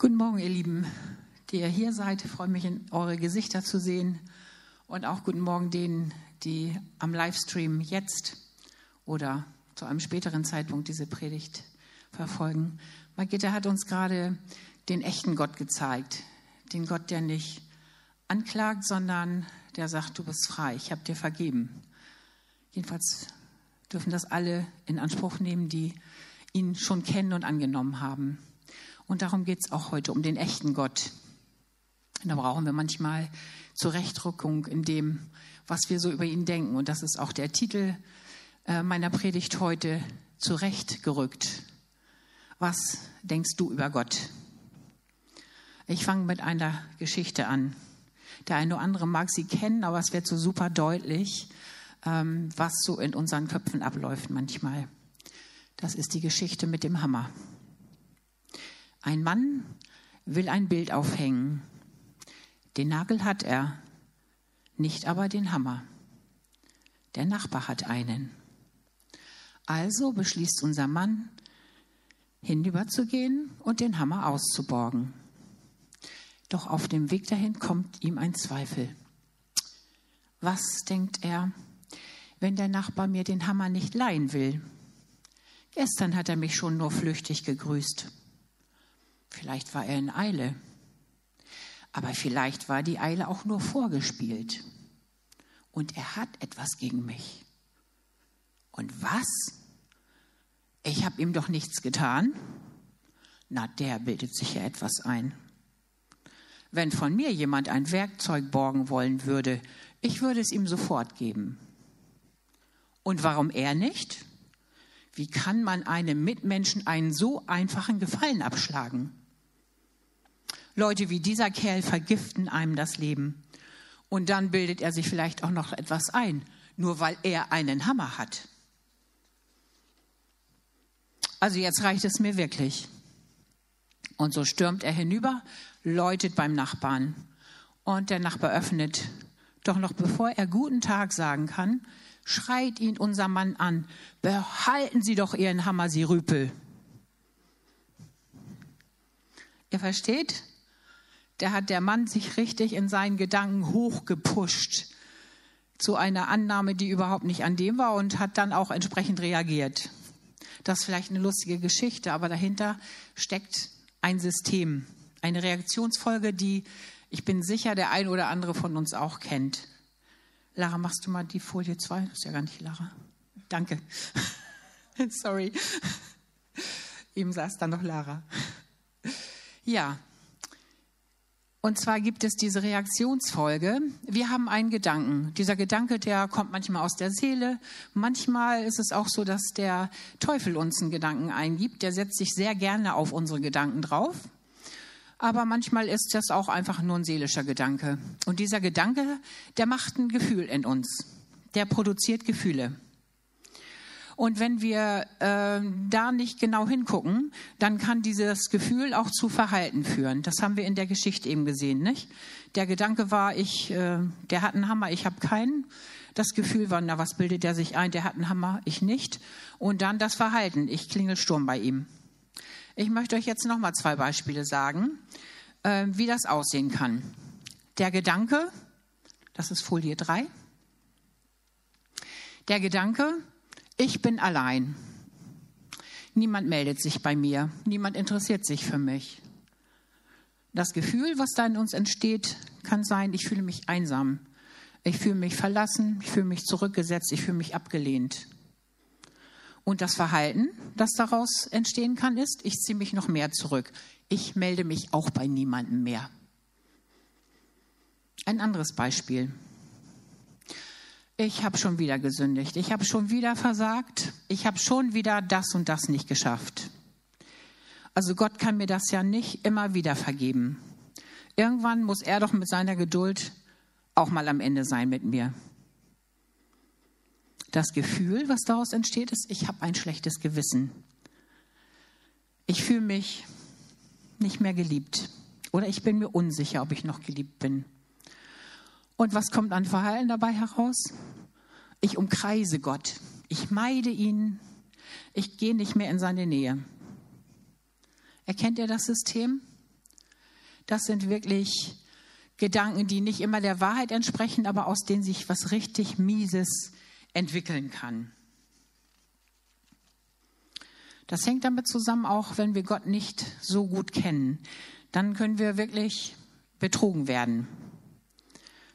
Guten Morgen, ihr Lieben, die ihr hier seid. Ich freue mich, eure Gesichter zu sehen. Und auch guten Morgen denen, die am Livestream jetzt oder zu einem späteren Zeitpunkt diese Predigt verfolgen. Margitta hat uns gerade den echten Gott gezeigt. Den Gott, der nicht anklagt, sondern der sagt, du bist frei, ich habe dir vergeben. Jedenfalls dürfen das alle in Anspruch nehmen, die ihn schon kennen und angenommen haben. Und darum geht es auch heute, um den echten Gott. Da brauchen wir manchmal Zurechtrückung in dem, was wir so über ihn denken. Und das ist auch der Titel äh, meiner Predigt heute, Zurechtgerückt. Was denkst du über Gott? Ich fange mit einer Geschichte an. Der eine oder andere mag sie kennen, aber es wird so super deutlich, ähm, was so in unseren Köpfen abläuft manchmal. Das ist die Geschichte mit dem Hammer. Ein Mann will ein Bild aufhängen. Den Nagel hat er, nicht aber den Hammer. Der Nachbar hat einen. Also beschließt unser Mann, hinüberzugehen und den Hammer auszuborgen. Doch auf dem Weg dahin kommt ihm ein Zweifel. Was denkt er, wenn der Nachbar mir den Hammer nicht leihen will? Gestern hat er mich schon nur flüchtig gegrüßt. Vielleicht war er in Eile. Aber vielleicht war die Eile auch nur vorgespielt. Und er hat etwas gegen mich. Und was? Ich habe ihm doch nichts getan. Na, der bildet sich ja etwas ein. Wenn von mir jemand ein Werkzeug borgen wollen würde, ich würde es ihm sofort geben. Und warum er nicht? Wie kann man einem Mitmenschen einen so einfachen Gefallen abschlagen? Leute wie dieser Kerl vergiften einem das Leben. Und dann bildet er sich vielleicht auch noch etwas ein, nur weil er einen Hammer hat. Also jetzt reicht es mir wirklich. Und so stürmt er hinüber, läutet beim Nachbarn. Und der Nachbar öffnet. Doch noch bevor er guten Tag sagen kann, schreit ihn unser Mann an, behalten Sie doch Ihren Hammer, Sie Rüpel. Ihr versteht? Da hat der Mann sich richtig in seinen Gedanken hochgepusht zu einer Annahme, die überhaupt nicht an dem war und hat dann auch entsprechend reagiert. Das ist vielleicht eine lustige Geschichte, aber dahinter steckt ein System, eine Reaktionsfolge, die ich bin sicher, der ein oder andere von uns auch kennt. Lara, machst du mal die Folie 2? Das ist ja gar nicht Lara. Danke. Sorry. Eben saß da noch Lara. Ja, und zwar gibt es diese Reaktionsfolge. Wir haben einen Gedanken. Dieser Gedanke, der kommt manchmal aus der Seele. Manchmal ist es auch so, dass der Teufel uns einen Gedanken eingibt. Der setzt sich sehr gerne auf unsere Gedanken drauf. Aber manchmal ist das auch einfach nur ein seelischer Gedanke. Und dieser Gedanke, der macht ein Gefühl in uns. Der produziert Gefühle. Und wenn wir äh, da nicht genau hingucken, dann kann dieses Gefühl auch zu Verhalten führen. Das haben wir in der Geschichte eben gesehen, nicht? Der Gedanke war, ich, äh, der hat einen Hammer, ich habe keinen. Das Gefühl war, na, was bildet der sich ein? Der hat einen Hammer, ich nicht. Und dann das Verhalten, ich klingel Sturm bei ihm. Ich möchte euch jetzt noch mal zwei Beispiele sagen, äh, wie das aussehen kann. Der Gedanke, das ist Folie 3. Der Gedanke, ich bin allein. Niemand meldet sich bei mir. Niemand interessiert sich für mich. Das Gefühl, was da in uns entsteht, kann sein, ich fühle mich einsam. Ich fühle mich verlassen, ich fühle mich zurückgesetzt, ich fühle mich abgelehnt. Und das Verhalten, das daraus entstehen kann, ist, ich ziehe mich noch mehr zurück. Ich melde mich auch bei niemandem mehr. Ein anderes Beispiel ich habe schon wieder gesündigt, ich habe schon wieder versagt, ich habe schon wieder das und das nicht geschafft. Also Gott kann mir das ja nicht immer wieder vergeben. Irgendwann muss er doch mit seiner Geduld auch mal am Ende sein mit mir. Das Gefühl, was daraus entsteht, ist, ich habe ein schlechtes Gewissen. Ich fühle mich nicht mehr geliebt oder ich bin mir unsicher, ob ich noch geliebt bin. Und was kommt an Verhalten dabei heraus? Ich umkreise Gott. Ich meide ihn. Ich gehe nicht mehr in seine Nähe. Erkennt ihr das System? das sind wirklich Gedanken, die nicht immer der Wahrheit entsprechen, aber aus denen sich was richtig Mieses entwickeln kann. Das hängt damit zusammen, auch wenn wir Gott nicht so gut kennen. Dann können wir wirklich betrogen werden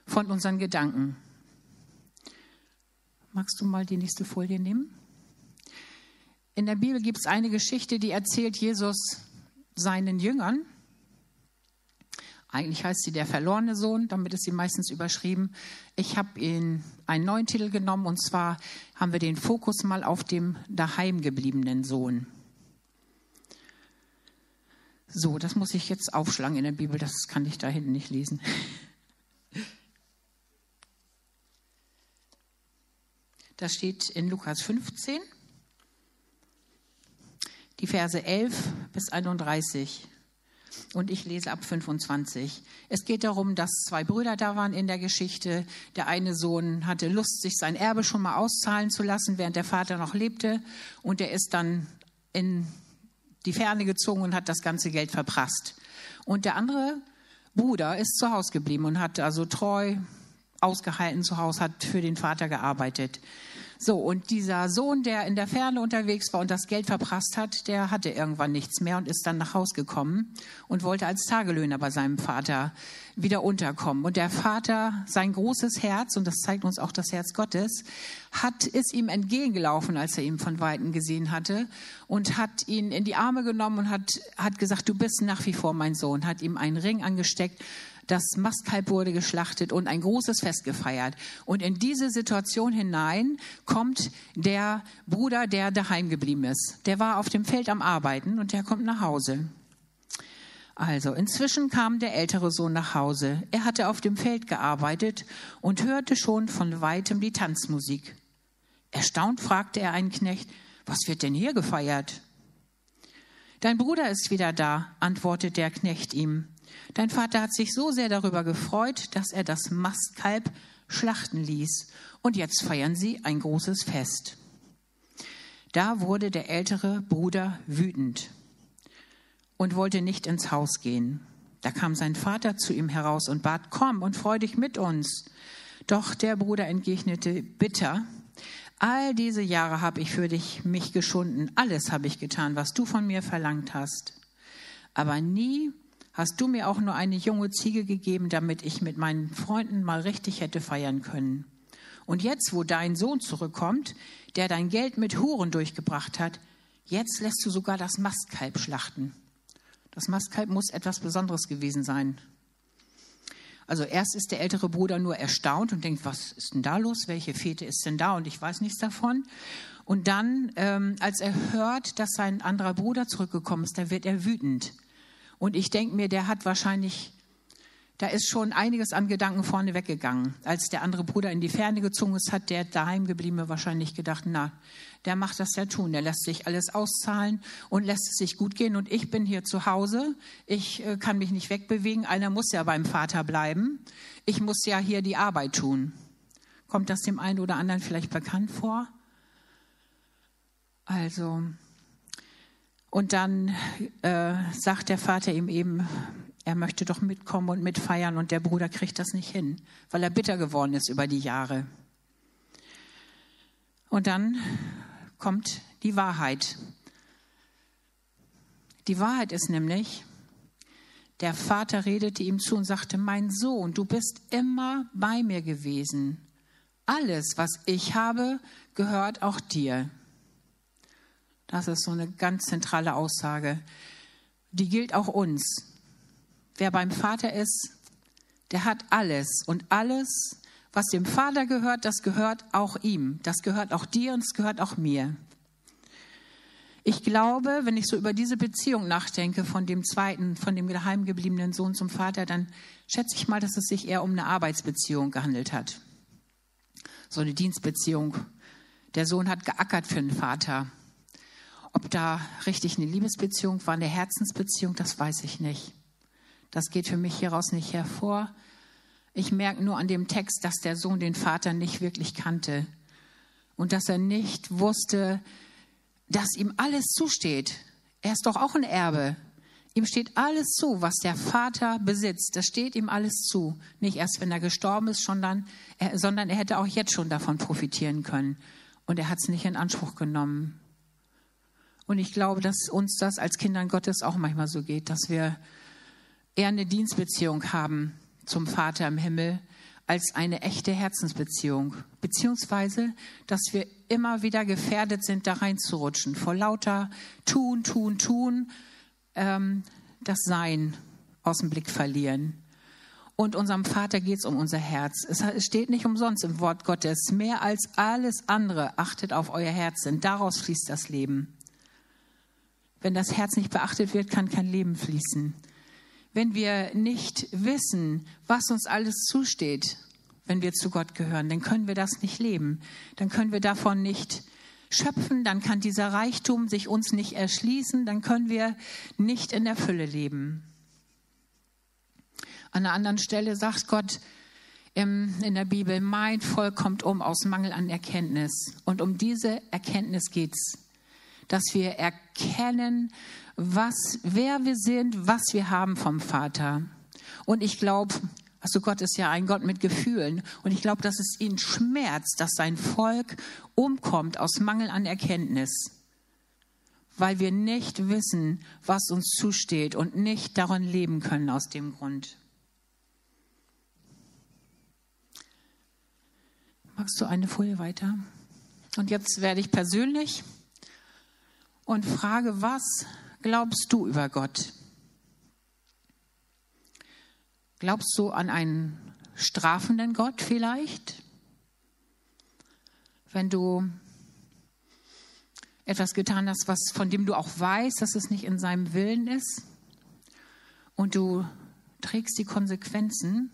von unseren Gedanken. Magst du mal die nächste Folie nehmen? In der Bibel gibt es eine Geschichte, die erzählt Jesus seinen Jüngern. Eigentlich heißt sie der verlorene Sohn, damit ist sie meistens überschrieben. Ich habe ihn einen neuen Titel genommen und zwar haben wir den Fokus mal auf dem daheimgebliebenen Sohn. So, das muss ich jetzt aufschlagen in der Bibel, das kann ich da hinten nicht lesen. Das steht in Lukas 15, die Verse 11 bis 31. Und ich lese ab 25. Es geht darum, dass zwei Brüder da waren in der Geschichte. Der eine Sohn hatte Lust, sich sein Erbe schon mal auszahlen zu lassen, während der Vater noch lebte. Und er ist dann in die Ferne gezogen und hat das ganze Geld verprasst. Und der andere Bruder ist zu Hause geblieben und hat also treu ausgehalten zu Hause, hat für den Vater gearbeitet. So, und dieser Sohn, der in der Ferne unterwegs war und das Geld verprasst hat, der hatte irgendwann nichts mehr und ist dann nach Haus gekommen und wollte als Tagelöhner bei seinem Vater wieder unterkommen. Und der Vater, sein großes Herz, und das zeigt uns auch das Herz Gottes, hat, ist ihm entgegengelaufen, als er ihn von Weitem gesehen hatte und hat ihn in die Arme genommen und hat, hat gesagt, du bist nach wie vor mein Sohn, hat ihm einen Ring angesteckt das Mastkalb wurde geschlachtet und ein großes Fest gefeiert. Und in diese Situation hinein kommt der Bruder, der daheim geblieben ist. Der war auf dem Feld am Arbeiten und der kommt nach Hause. Also, inzwischen kam der ältere Sohn nach Hause. Er hatte auf dem Feld gearbeitet und hörte schon von weitem die Tanzmusik. Erstaunt fragte er einen Knecht, was wird denn hier gefeiert? Dein Bruder ist wieder da, antwortete der Knecht ihm. Dein Vater hat sich so sehr darüber gefreut, dass er das Mastkalb schlachten ließ. Und jetzt feiern sie ein großes Fest. Da wurde der ältere Bruder wütend und wollte nicht ins Haus gehen. Da kam sein Vater zu ihm heraus und bat, komm und freu dich mit uns. Doch der Bruder entgegnete bitter, all diese Jahre habe ich für dich mich geschunden, alles habe ich getan, was du von mir verlangt hast. Aber nie hast du mir auch nur eine junge Ziege gegeben, damit ich mit meinen Freunden mal richtig hätte feiern können. Und jetzt, wo dein Sohn zurückkommt, der dein Geld mit Huren durchgebracht hat, jetzt lässt du sogar das Mastkalb schlachten. Das Mastkalb muss etwas Besonderes gewesen sein. Also erst ist der ältere Bruder nur erstaunt und denkt, was ist denn da los? Welche Fete ist denn da? Und ich weiß nichts davon. Und dann, ähm, als er hört, dass sein anderer Bruder zurückgekommen ist, da wird er wütend. Und ich denke mir, der hat wahrscheinlich, da ist schon einiges an Gedanken vorne weggegangen. Als der andere Bruder in die Ferne gezogen ist, hat der daheimgebliebene wahrscheinlich gedacht, na, der macht das ja tun. Der lässt sich alles auszahlen und lässt es sich gut gehen. Und ich bin hier zu Hause. Ich äh, kann mich nicht wegbewegen. Einer muss ja beim Vater bleiben. Ich muss ja hier die Arbeit tun. Kommt das dem einen oder anderen vielleicht bekannt vor? Also, und dann äh, sagt der Vater ihm eben, er möchte doch mitkommen und mitfeiern und der Bruder kriegt das nicht hin, weil er bitter geworden ist über die Jahre. Und dann kommt die Wahrheit. Die Wahrheit ist nämlich, der Vater redete ihm zu und sagte, mein Sohn, du bist immer bei mir gewesen. Alles, was ich habe, gehört auch dir. Das ist so eine ganz zentrale Aussage. Die gilt auch uns. Wer beim Vater ist, der hat alles. Und alles, was dem Vater gehört, das gehört auch ihm. Das gehört auch dir und es gehört auch mir. Ich glaube, wenn ich so über diese Beziehung nachdenke von dem zweiten, von dem geheimgebliebenen Sohn zum Vater, dann schätze ich mal, dass es sich eher um eine Arbeitsbeziehung gehandelt hat. So eine Dienstbeziehung. Der Sohn hat geackert für den Vater. Ob da richtig eine Liebesbeziehung war, eine Herzensbeziehung, das weiß ich nicht. Das geht für mich hieraus nicht hervor. Ich merke nur an dem Text, dass der Sohn den Vater nicht wirklich kannte und dass er nicht wusste, dass ihm alles zusteht. Er ist doch auch ein Erbe. Ihm steht alles zu, was der Vater besitzt. Das steht ihm alles zu. Nicht erst, wenn er gestorben ist, sondern er, sondern er hätte auch jetzt schon davon profitieren können. Und er hat es nicht in Anspruch genommen. Und ich glaube, dass uns das als Kindern Gottes auch manchmal so geht, dass wir eher eine Dienstbeziehung haben zum Vater im Himmel als eine echte Herzensbeziehung. Beziehungsweise, dass wir immer wieder gefährdet sind, da reinzurutschen. Vor lauter Tun, Tun, Tun ähm, das Sein aus dem Blick verlieren. Und unserem Vater geht es um unser Herz. Es steht nicht umsonst im Wort Gottes. Mehr als alles andere achtet auf euer Herz, denn daraus fließt das Leben. Wenn das Herz nicht beachtet wird, kann kein Leben fließen. Wenn wir nicht wissen, was uns alles zusteht, wenn wir zu Gott gehören, dann können wir das nicht leben. Dann können wir davon nicht schöpfen, dann kann dieser Reichtum sich uns nicht erschließen, dann können wir nicht in der Fülle leben. An einer anderen Stelle sagt Gott in der Bibel, mein Volk kommt um aus Mangel an Erkenntnis. Und um diese Erkenntnis geht es, dass wir erkennen, was, wer wir sind, was wir haben vom Vater. Und ich glaube, also Gott ist ja ein Gott mit Gefühlen. Und ich glaube, dass es ihn schmerzt, dass sein Volk umkommt aus Mangel an Erkenntnis, weil wir nicht wissen, was uns zusteht und nicht darin leben können aus dem Grund. Magst du eine Folie weiter? Und jetzt werde ich persönlich und frage, was glaubst du über Gott? Glaubst du an einen strafenden Gott vielleicht? Wenn du etwas getan hast, was, von dem du auch weißt, dass es nicht in seinem Willen ist und du trägst die Konsequenzen,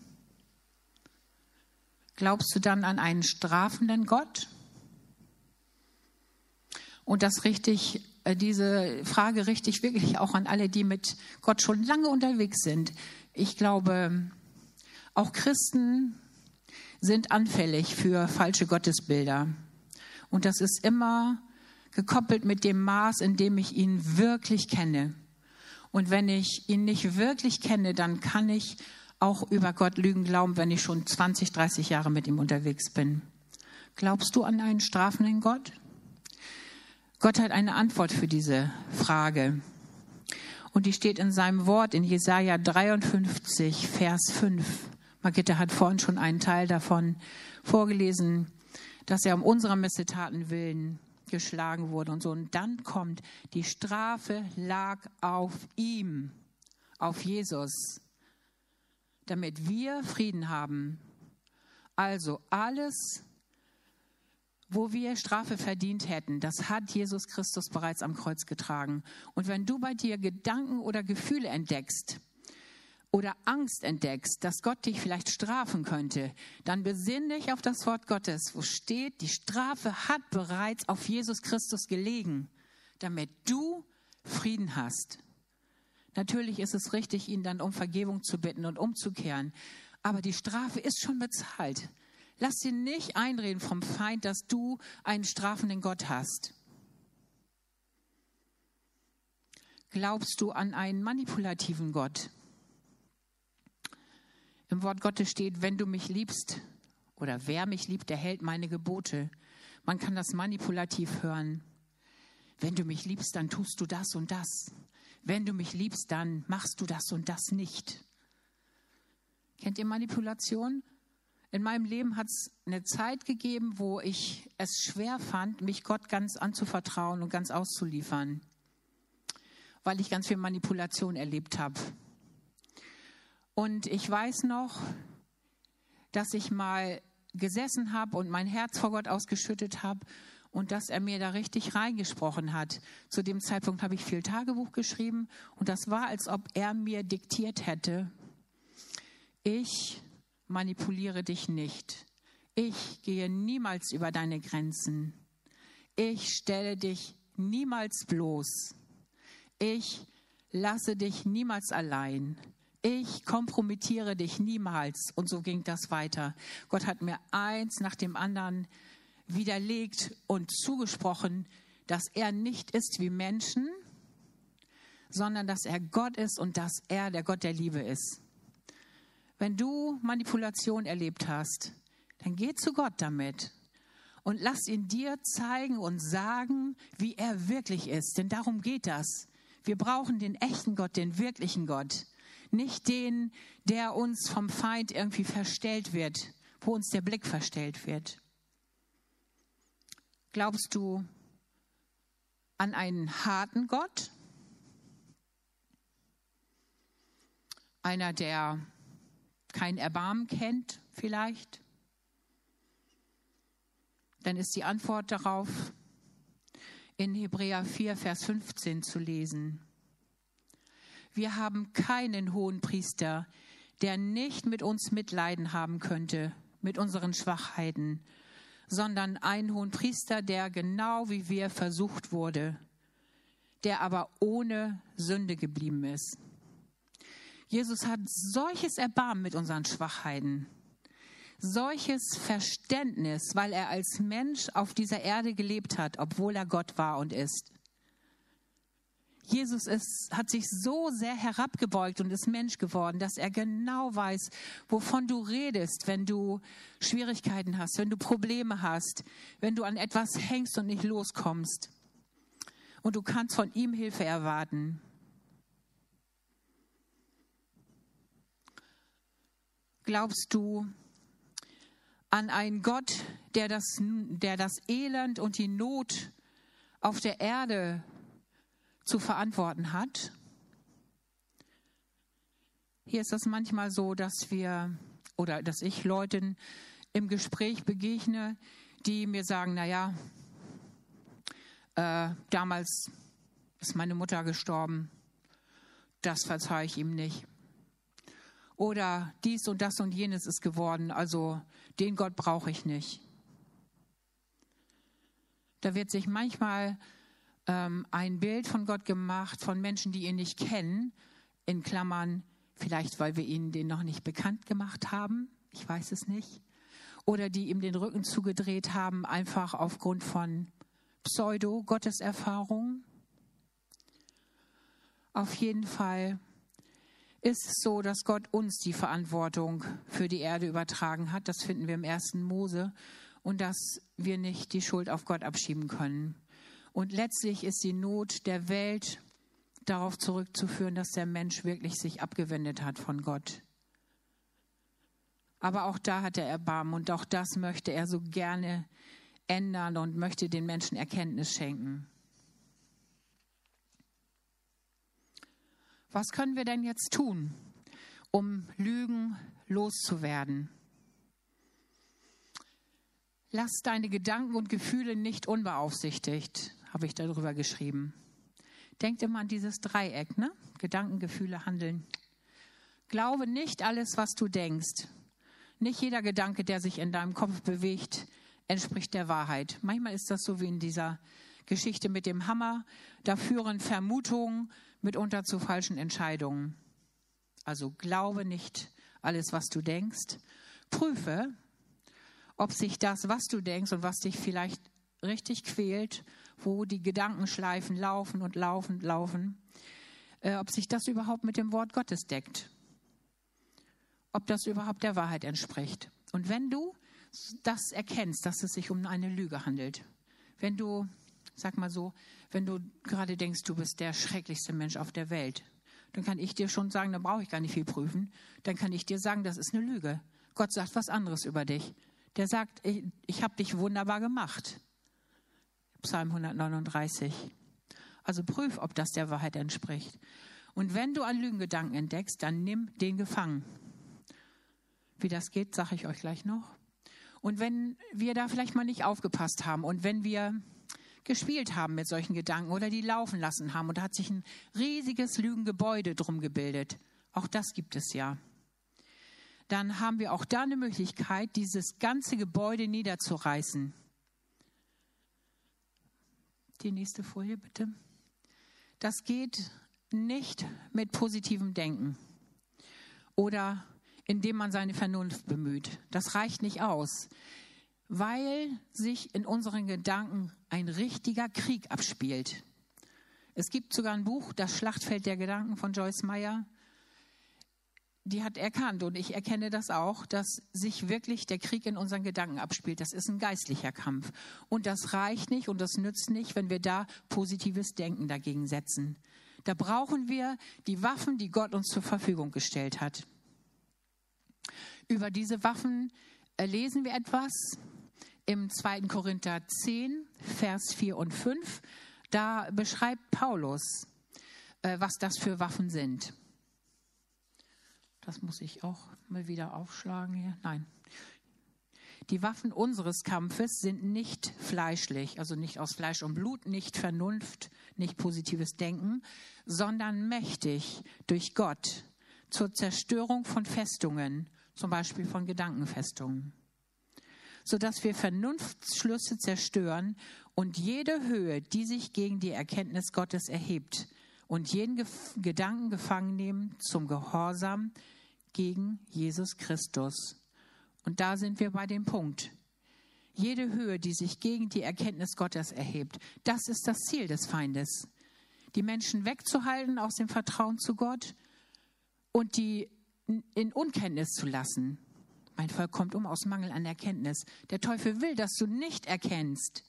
glaubst du dann an einen strafenden Gott? Und das richtig, diese Frage richte ich wirklich auch an alle, die mit Gott schon lange unterwegs sind. Ich glaube, auch Christen sind anfällig für falsche Gottesbilder. Und das ist immer gekoppelt mit dem Maß, in dem ich ihn wirklich kenne. Und wenn ich ihn nicht wirklich kenne, dann kann ich auch über Gott Lügen glauben, wenn ich schon 20, 30 Jahre mit ihm unterwegs bin. Glaubst du an einen strafenden Gott? Gott hat eine Antwort für diese Frage. Und die steht in seinem Wort in Jesaja 53, Vers 5. Margitta hat vorhin schon einen Teil davon vorgelesen, dass er um unserer Missetaten willen geschlagen wurde und so. Und dann kommt, die Strafe lag auf ihm, auf Jesus, damit wir Frieden haben. Also alles, wo wir Strafe verdient hätten, das hat Jesus Christus bereits am Kreuz getragen. Und wenn du bei dir Gedanken oder Gefühle entdeckst oder Angst entdeckst, dass Gott dich vielleicht strafen könnte, dann besinn dich auf das Wort Gottes, wo steht, die Strafe hat bereits auf Jesus Christus gelegen, damit du Frieden hast. Natürlich ist es richtig, ihn dann um Vergebung zu bitten und umzukehren, aber die Strafe ist schon bezahlt. Lass dir nicht einreden vom Feind, dass du einen strafenden Gott hast. Glaubst du an einen manipulativen Gott? Im Wort Gottes steht, wenn du mich liebst oder wer mich liebt, der hält meine Gebote. Man kann das manipulativ hören. Wenn du mich liebst, dann tust du das und das. Wenn du mich liebst, dann machst du das und das nicht. Kennt ihr Manipulation? In meinem Leben hat es eine Zeit gegeben, wo ich es schwer fand, mich Gott ganz anzuvertrauen und ganz auszuliefern, weil ich ganz viel Manipulation erlebt habe. Und ich weiß noch, dass ich mal gesessen habe und mein Herz vor Gott ausgeschüttet habe und dass er mir da richtig reingesprochen hat. Zu dem Zeitpunkt habe ich viel Tagebuch geschrieben und das war, als ob er mir diktiert hätte, ich manipuliere dich nicht. Ich gehe niemals über deine Grenzen. Ich stelle dich niemals bloß. Ich lasse dich niemals allein. Ich kompromittiere dich niemals. Und so ging das weiter. Gott hat mir eins nach dem anderen widerlegt und zugesprochen, dass er nicht ist wie Menschen, sondern dass er Gott ist und dass er der Gott der Liebe ist. Wenn du Manipulation erlebt hast, dann geh zu Gott damit und lass ihn dir zeigen und sagen, wie er wirklich ist. Denn darum geht das. Wir brauchen den echten Gott, den wirklichen Gott. Nicht den, der uns vom Feind irgendwie verstellt wird, wo uns der Blick verstellt wird. Glaubst du an einen harten Gott? Einer, der kein Erbarmen kennt, vielleicht? Dann ist die Antwort darauf in Hebräer 4, Vers 15 zu lesen. Wir haben keinen hohen Priester, der nicht mit uns Mitleiden haben könnte, mit unseren Schwachheiten, sondern einen hohen Priester, der genau wie wir versucht wurde, der aber ohne Sünde geblieben ist. Jesus hat solches Erbarmen mit unseren Schwachheiten, solches Verständnis, weil er als Mensch auf dieser Erde gelebt hat, obwohl er Gott war und ist. Jesus ist, hat sich so sehr herabgebeugt und ist Mensch geworden, dass er genau weiß, wovon du redest, wenn du Schwierigkeiten hast, wenn du Probleme hast, wenn du an etwas hängst und nicht loskommst. Und du kannst von ihm Hilfe erwarten. Glaubst du an einen Gott, der das, der das Elend und die Not auf der Erde zu verantworten hat? Hier ist es manchmal so, dass wir oder dass ich Leuten im Gespräch begegne, die mir sagen, na ja, äh, damals ist meine Mutter gestorben, das verzeihe ich ihm nicht. Oder dies und das und jenes ist geworden, also den Gott brauche ich nicht. Da wird sich manchmal ähm, ein Bild von Gott gemacht von Menschen, die ihn nicht kennen, in Klammern, vielleicht weil wir ihnen den noch nicht bekannt gemacht haben, ich weiß es nicht, oder die ihm den Rücken zugedreht haben, einfach aufgrund von Pseudo-Gotteserfahrung. Auf jeden Fall ist es so, dass Gott uns die Verantwortung für die Erde übertragen hat. Das finden wir im ersten Mose. Und dass wir nicht die Schuld auf Gott abschieben können. Und letztlich ist die Not der Welt darauf zurückzuführen, dass der Mensch wirklich sich abgewendet hat von Gott. Aber auch da hat er Erbarmen und auch das möchte er so gerne ändern und möchte den Menschen Erkenntnis schenken. Was können wir denn jetzt tun, um Lügen loszuwerden? Lass deine Gedanken und Gefühle nicht unbeaufsichtigt, habe ich darüber geschrieben. Denkt immer an dieses Dreieck, ne? Gedanken, Gefühle, Handeln. Glaube nicht alles, was du denkst. Nicht jeder Gedanke, der sich in deinem Kopf bewegt, entspricht der Wahrheit. Manchmal ist das so wie in dieser Geschichte mit dem Hammer. Da führen Vermutungen mitunter zu falschen Entscheidungen. Also glaube nicht alles, was du denkst. Prüfe, ob sich das, was du denkst und was dich vielleicht richtig quält, wo die Gedankenschleifen laufen und laufen, laufen, äh, ob sich das überhaupt mit dem Wort Gottes deckt. Ob das überhaupt der Wahrheit entspricht. Und wenn du das erkennst, dass es sich um eine Lüge handelt, wenn du, sag mal so, wenn du gerade denkst, du bist der schrecklichste Mensch auf der Welt, dann kann ich dir schon sagen, dann brauche ich gar nicht viel prüfen, dann kann ich dir sagen, das ist eine Lüge. Gott sagt was anderes über dich. Der sagt, ich, ich habe dich wunderbar gemacht. Psalm 139. Also prüf, ob das der Wahrheit entspricht. Und wenn du an Lügengedanken entdeckst, dann nimm den gefangen. Wie das geht, sage ich euch gleich noch. Und wenn wir da vielleicht mal nicht aufgepasst haben und wenn wir gespielt haben mit solchen Gedanken oder die laufen lassen haben und da hat sich ein riesiges Lügengebäude drum gebildet, auch das gibt es ja, dann haben wir auch da eine Möglichkeit, dieses ganze Gebäude niederzureißen. Die nächste Folie bitte. Das geht nicht mit positivem Denken oder indem man seine Vernunft bemüht. Das reicht nicht aus, weil sich in unseren Gedanken ein richtiger Krieg abspielt. Es gibt sogar ein Buch, Das Schlachtfeld der Gedanken von Joyce Meyer. Die hat erkannt, und ich erkenne das auch, dass sich wirklich der Krieg in unseren Gedanken abspielt. Das ist ein geistlicher Kampf. Und das reicht nicht und das nützt nicht, wenn wir da positives Denken dagegen setzen. Da brauchen wir die Waffen, die Gott uns zur Verfügung gestellt hat. Über diese Waffen lesen wir etwas im 2. Korinther 10, Vers 4 und 5. Da beschreibt Paulus, äh, was das für Waffen sind. Das muss ich auch mal wieder aufschlagen hier. Nein. Die Waffen unseres Kampfes sind nicht fleischlich, also nicht aus Fleisch und Blut, nicht Vernunft, nicht positives Denken, sondern mächtig durch Gott zur Zerstörung von Festungen, zum Beispiel von Gedankenfestungen sodass wir Vernunftsschlüsse zerstören und jede Höhe, die sich gegen die Erkenntnis Gottes erhebt und jeden Gef Gedanken gefangen nehmen zum Gehorsam gegen Jesus Christus. Und da sind wir bei dem Punkt. Jede Höhe, die sich gegen die Erkenntnis Gottes erhebt, das ist das Ziel des Feindes. Die Menschen wegzuhalten aus dem Vertrauen zu Gott und die in Unkenntnis zu lassen. Mein Volk kommt um aus Mangel an Erkenntnis. Der Teufel will, dass du nicht erkennst,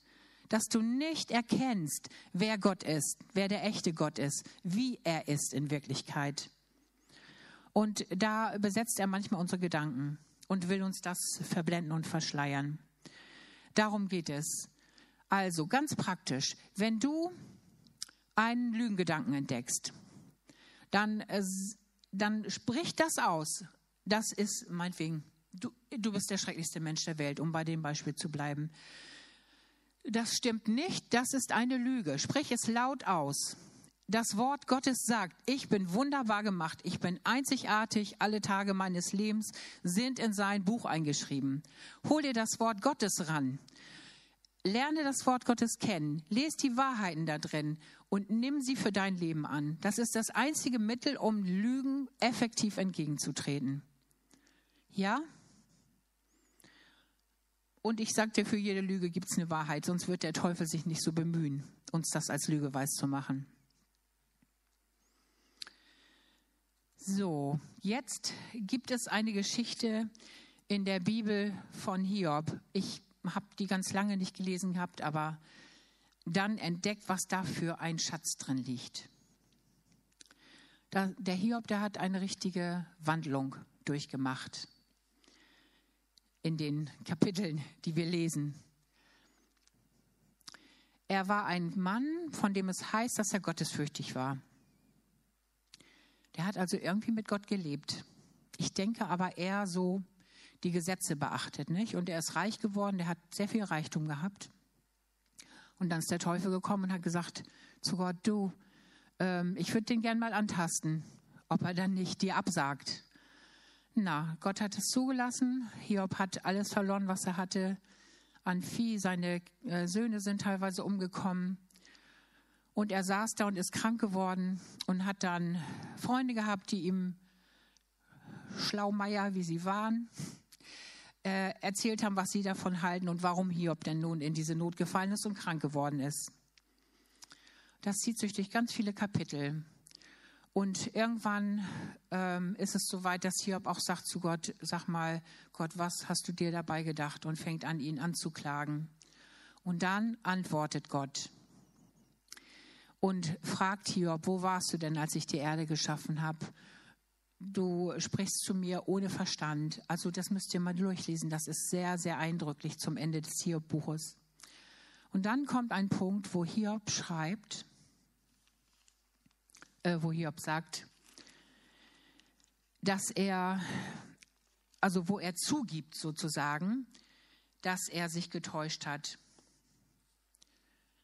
dass du nicht erkennst, wer Gott ist, wer der echte Gott ist, wie er ist in Wirklichkeit. Und da besetzt er manchmal unsere Gedanken und will uns das verblenden und verschleiern. Darum geht es. Also ganz praktisch, wenn du einen Lügengedanken entdeckst, dann, äh, dann sprich das aus. Das ist meinetwegen du, du bist der schrecklichste Mensch der Welt, um bei dem Beispiel zu bleiben. Das stimmt nicht, das ist eine Lüge. Sprich es laut aus. Das Wort Gottes sagt, ich bin wunderbar gemacht, ich bin einzigartig, alle Tage meines Lebens sind in sein Buch eingeschrieben. Hol dir das Wort Gottes ran. Lerne das Wort Gottes kennen, lese die Wahrheiten da drin und nimm sie für dein Leben an. Das ist das einzige Mittel, um Lügen effektiv entgegenzutreten. Ja? Und ich sagte, für jede Lüge gibt es eine Wahrheit, sonst wird der Teufel sich nicht so bemühen, uns das als Lüge weiß zu machen. So, jetzt gibt es eine Geschichte in der Bibel von Hiob. Ich habe die ganz lange nicht gelesen gehabt, aber dann entdeckt, was da für ein Schatz drin liegt. der Hiob, der hat eine richtige Wandlung durchgemacht in den Kapiteln, die wir lesen. Er war ein Mann, von dem es heißt, dass er gottesfürchtig war. Der hat also irgendwie mit Gott gelebt. Ich denke aber eher so die Gesetze beachtet, nicht? Und er ist reich geworden, der hat sehr viel Reichtum gehabt. Und dann ist der Teufel gekommen und hat gesagt zu Gott, du, ähm, ich würde den gern mal antasten, ob er dann nicht dir absagt. Na, Gott hat es zugelassen. Hiob hat alles verloren, was er hatte an Vieh. Seine äh, Söhne sind teilweise umgekommen. Und er saß da und ist krank geworden und hat dann Freunde gehabt, die ihm Schlaumeier, wie sie waren, äh, erzählt haben, was sie davon halten und warum Hiob denn nun in diese Not gefallen ist und krank geworden ist. Das zieht sich durch ganz viele Kapitel. Und irgendwann ähm, ist es so weit, dass Hiob auch sagt zu Gott, sag mal, Gott, was hast du dir dabei gedacht? Und fängt an, ihn anzuklagen. Und dann antwortet Gott und fragt Hiob, wo warst du denn, als ich die Erde geschaffen habe? Du sprichst zu mir ohne Verstand. Also das müsst ihr mal durchlesen. Das ist sehr, sehr eindrücklich zum Ende des Hiob-Buches. Und dann kommt ein Punkt, wo Hiob schreibt, äh, wo Hiob sagt, dass er, also wo er zugibt sozusagen, dass er sich getäuscht hat,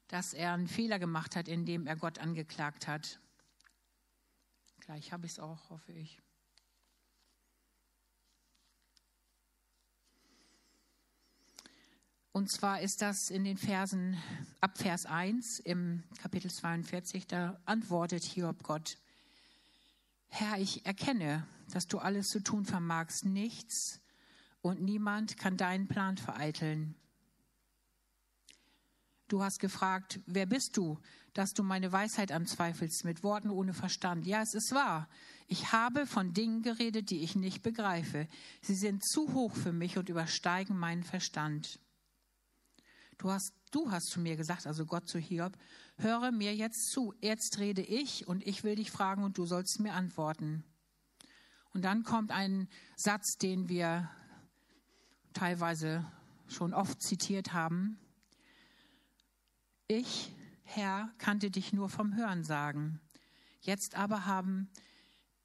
dass er einen Fehler gemacht hat, indem er Gott angeklagt hat. Gleich habe ich es auch, hoffe ich. Und zwar ist das in den Versen ab Vers 1 im Kapitel 42, da antwortet Hiob Gott, Herr, ich erkenne, dass du alles zu tun vermagst, nichts und niemand kann deinen Plan vereiteln. Du hast gefragt, wer bist du, dass du meine Weisheit anzweifelst mit Worten ohne Verstand? Ja, es ist wahr. Ich habe von Dingen geredet, die ich nicht begreife. Sie sind zu hoch für mich und übersteigen meinen Verstand. Du hast, du hast zu mir gesagt, also Gott zu Hiob, höre mir jetzt zu. Jetzt rede ich und ich will dich fragen und du sollst mir antworten. Und dann kommt ein Satz, den wir teilweise schon oft zitiert haben. Ich, Herr, kannte dich nur vom Hören sagen. Jetzt aber haben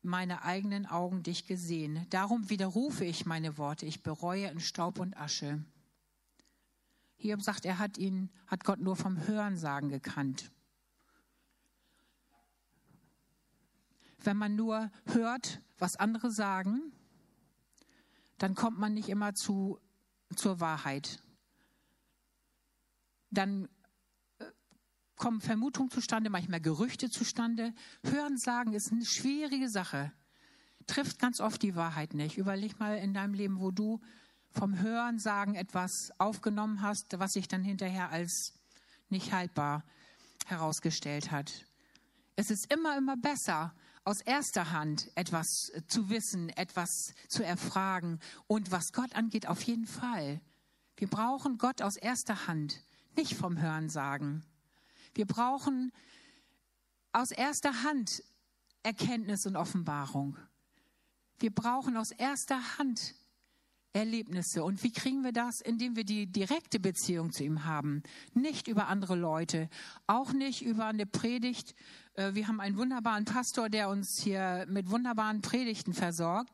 meine eigenen Augen dich gesehen. Darum widerrufe ich meine Worte. Ich bereue in Staub und Asche. Hiob sagt, er hat ihn, hat Gott nur vom Hörensagen gekannt. Wenn man nur hört, was andere sagen, dann kommt man nicht immer zu, zur Wahrheit. Dann kommen Vermutungen zustande, manchmal Gerüchte zustande. Hören sagen ist eine schwierige Sache. Trifft ganz oft die Wahrheit nicht. Überleg mal in deinem Leben, wo du vom Hören sagen etwas aufgenommen hast, was sich dann hinterher als nicht haltbar herausgestellt hat. Es ist immer, immer besser, aus erster Hand etwas zu wissen, etwas zu erfragen. Und was Gott angeht, auf jeden Fall. Wir brauchen Gott aus erster Hand, nicht vom Hören sagen. Wir brauchen aus erster Hand Erkenntnis und Offenbarung. Wir brauchen aus erster Hand Erlebnisse. Und wie kriegen wir das? Indem wir die direkte Beziehung zu ihm haben. Nicht über andere Leute, auch nicht über eine Predigt. Äh, wir haben einen wunderbaren Pastor, der uns hier mit wunderbaren Predigten versorgt.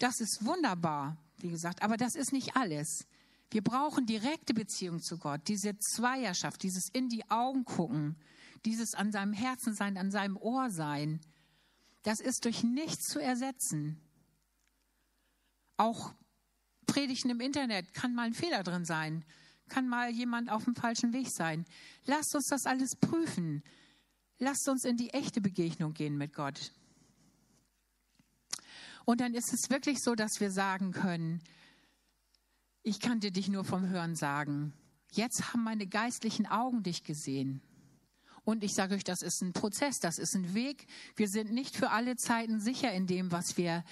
Das ist wunderbar, wie gesagt, aber das ist nicht alles. Wir brauchen direkte Beziehung zu Gott, diese Zweierschaft, dieses in die Augen gucken, dieses an seinem Herzen sein, an seinem Ohr sein. Das ist durch nichts zu ersetzen. Auch Predigten im Internet kann mal ein Fehler drin sein, kann mal jemand auf dem falschen Weg sein. Lasst uns das alles prüfen. Lasst uns in die echte Begegnung gehen mit Gott. Und dann ist es wirklich so, dass wir sagen können, ich kannte dich nur vom Hören sagen. Jetzt haben meine geistlichen Augen dich gesehen. Und ich sage euch, das ist ein Prozess, das ist ein Weg. Wir sind nicht für alle Zeiten sicher in dem, was wir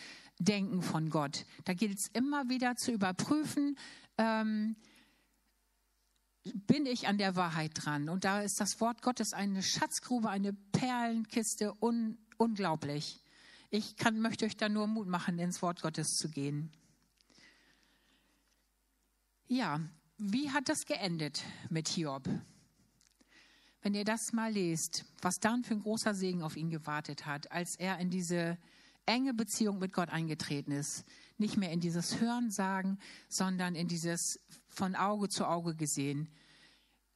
denken von Gott. Da gilt es immer wieder zu überprüfen, ähm, bin ich an der Wahrheit dran? Und da ist das Wort Gottes eine Schatzgrube, eine Perlenkiste, un unglaublich. Ich kann, möchte euch da nur Mut machen, ins Wort Gottes zu gehen. Ja, wie hat das geendet mit Hiob? Wenn ihr das mal lest, was dann für ein großer Segen auf ihn gewartet hat, als er in diese enge Beziehung mit Gott eingetreten ist. Nicht mehr in dieses Hören sagen, sondern in dieses von Auge zu Auge gesehen.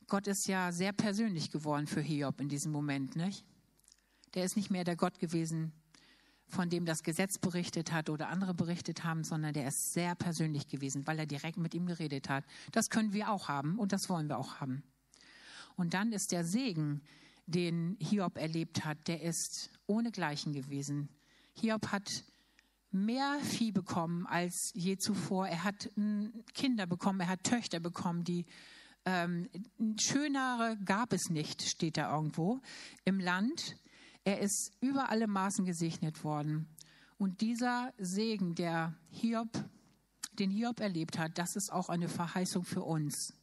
Gott ist ja sehr persönlich geworden für Hiob in diesem Moment, nicht? Der ist nicht mehr der Gott gewesen, von dem das Gesetz berichtet hat oder andere berichtet haben, sondern der ist sehr persönlich gewesen, weil er direkt mit ihm geredet hat. Das können wir auch haben und das wollen wir auch haben. Und dann ist der Segen, den Hiob erlebt hat, der ist ohnegleichen gewesen. Hiob hat mehr Vieh bekommen als je zuvor. Er hat Kinder bekommen, er hat Töchter bekommen, die ähm, schönere gab es nicht, steht da irgendwo im Land. Er ist über alle Maßen gesegnet worden. Und dieser Segen, der Hiob, den Hiob erlebt hat, das ist auch eine Verheißung für uns.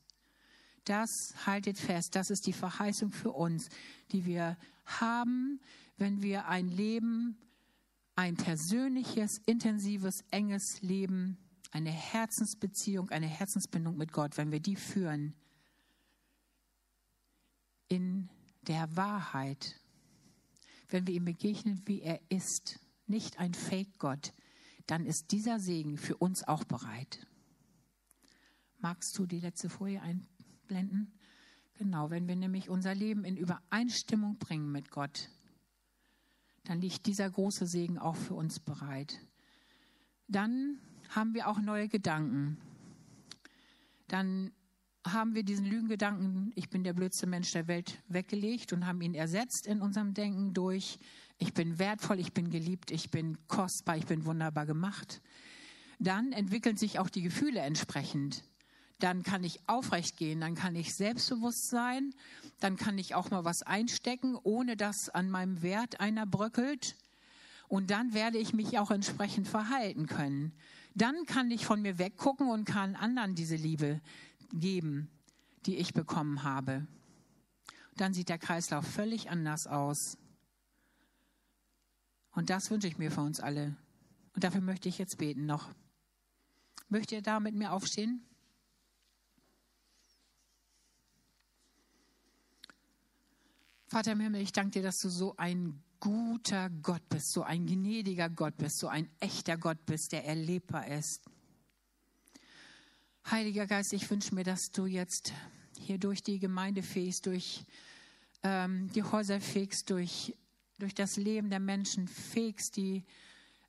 Das haltet fest, das ist die Verheißung für uns, die wir haben, wenn wir ein Leben, ein persönliches, intensives, enges Leben, eine Herzensbeziehung, eine Herzensbindung mit Gott, wenn wir die führen, in der Wahrheit, wenn wir ihm begegnen, wie er ist, nicht ein Fake-Gott, dann ist dieser Segen für uns auch bereit. Magst du die letzte Folie einblenden? Genau, wenn wir nämlich unser Leben in Übereinstimmung bringen mit Gott, dann liegt dieser große Segen auch für uns bereit. Dann haben wir auch neue Gedanken. Dann haben wir diesen Lügengedanken, ich bin der blödste Mensch der Welt, weggelegt und haben ihn ersetzt in unserem Denken durch, ich bin wertvoll, ich bin geliebt, ich bin kostbar, ich bin wunderbar gemacht. Dann entwickeln sich auch die Gefühle entsprechend. Dann kann ich aufrecht gehen, dann kann ich selbstbewusst sein, dann kann ich auch mal was einstecken, ohne dass an meinem Wert einer bröckelt. Und dann werde ich mich auch entsprechend verhalten können. Dann kann ich von mir weggucken und kann anderen diese Liebe geben, die ich bekommen habe. Dann sieht der Kreislauf völlig anders aus. Und das wünsche ich mir für uns alle. Und dafür möchte ich jetzt beten noch. Möchtet ihr da mit mir aufstehen? Vater im Himmel, ich danke dir, dass du so ein guter Gott bist, so ein gnädiger Gott bist, so ein echter Gott bist, der erlebbar ist. Heiliger Geist, ich wünsche mir, dass du jetzt hier durch die Gemeinde fegst, durch ähm, die Häuser fegst, durch, durch das Leben der Menschen fegst, die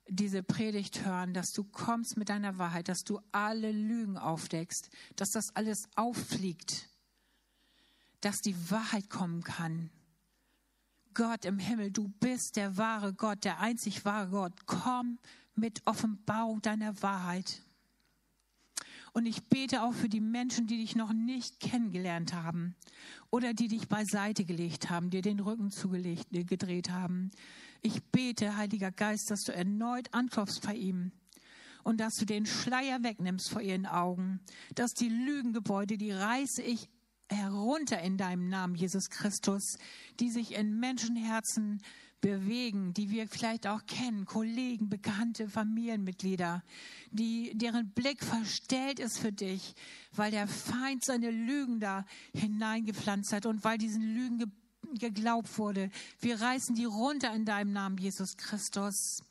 diese Predigt hören, dass du kommst mit deiner Wahrheit, dass du alle Lügen aufdeckst, dass das alles auffliegt, dass die Wahrheit kommen kann. Gott im Himmel, du bist der wahre Gott, der einzig wahre Gott. Komm mit Offenbarung deiner Wahrheit. Und ich bete auch für die Menschen, die dich noch nicht kennengelernt haben oder die dich beiseite gelegt haben, dir den Rücken zugelegt, äh, gedreht haben. Ich bete, Heiliger Geist, dass du erneut anklopfst bei ihm und dass du den Schleier wegnimmst vor ihren Augen, dass die Lügengebäude, die reiße ich herunter in deinem Namen, Jesus Christus, die sich in Menschenherzen bewegen, die wir vielleicht auch kennen, Kollegen, Bekannte, Familienmitglieder, die, deren Blick verstellt ist für dich, weil der Feind seine Lügen da hineingepflanzt hat und weil diesen Lügen ge geglaubt wurde. Wir reißen die runter in deinem Namen, Jesus Christus.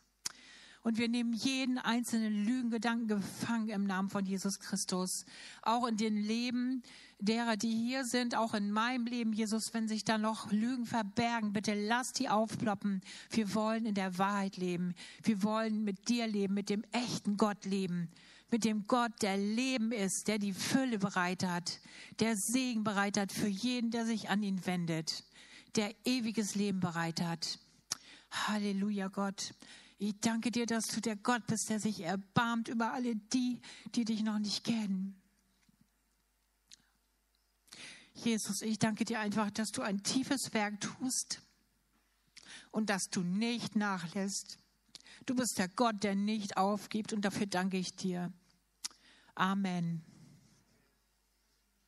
Und wir nehmen jeden einzelnen Lügengedanken gefangen im Namen von Jesus Christus. Auch in den Leben derer, die hier sind, auch in meinem Leben, Jesus, wenn sich da noch Lügen verbergen, bitte lass die aufploppen. Wir wollen in der Wahrheit leben. Wir wollen mit dir leben, mit dem echten Gott leben. Mit dem Gott, der Leben ist, der die Fülle bereit hat, der Segen bereit hat für jeden, der sich an ihn wendet, der ewiges Leben bereit hat. Halleluja, Gott. Ich danke dir, dass du der Gott bist, der sich erbarmt über alle die, die dich noch nicht kennen. Jesus, ich danke dir einfach, dass du ein tiefes Werk tust und dass du nicht nachlässt. Du bist der Gott, der nicht aufgibt und dafür danke ich dir. Amen.